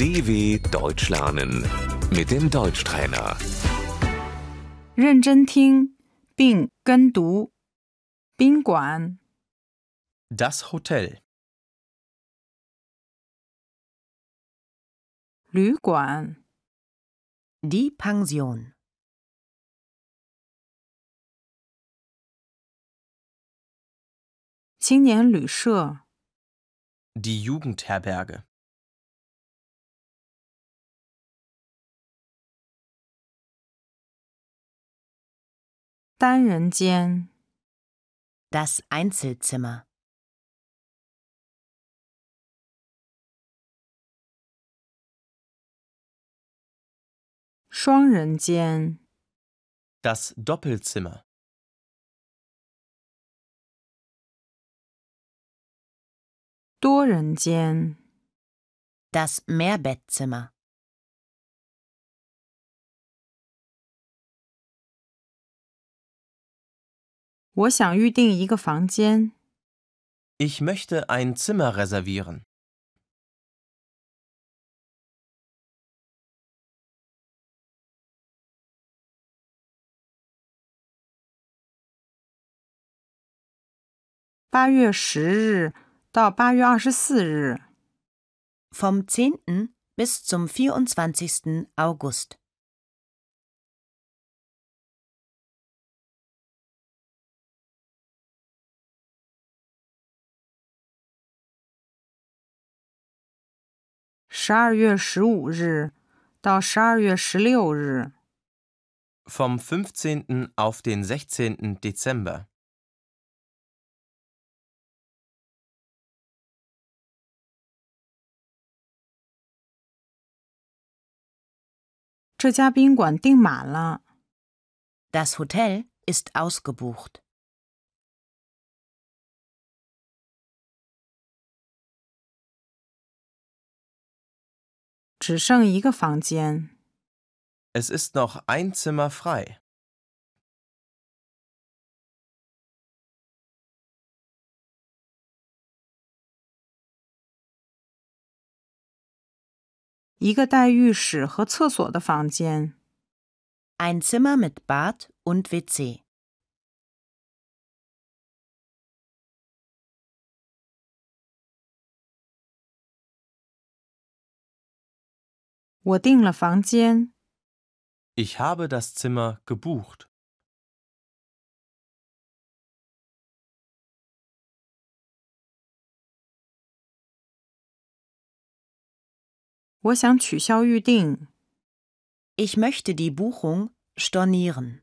DW Deutsch lernen mit dem Deutschtrainer. 认真听并跟读。宾馆、 Das Hotel. 旅馆、 Die Pension. 青年旅社、 Die Jugendherberge. 单人间、 Das Einzelzimmer. 双人间、 Das Doppelzimmer. 多人间、 Das Mehrbettzimmer. 我想预订一个房间。 Ich möchte ein Zimmer reservieren. 八月十日到八月二十四日， Vom 10. bis zum 24. August. 十二月十五日到十二月十六日， Vom 15. auf den 16. Dezember. 这家宾馆订满了。 Das Hotel ist ausgebucht. 只剩一个房间。 Es ist noch ein Zimmer frei. 一个带浴室和厕所的房间。 Ein Zimmer mit Bad und WC. 我订了房间。 Ich habe das Zimmer gebucht. 我想取消预订。 Ich möchte die Buchung stornieren.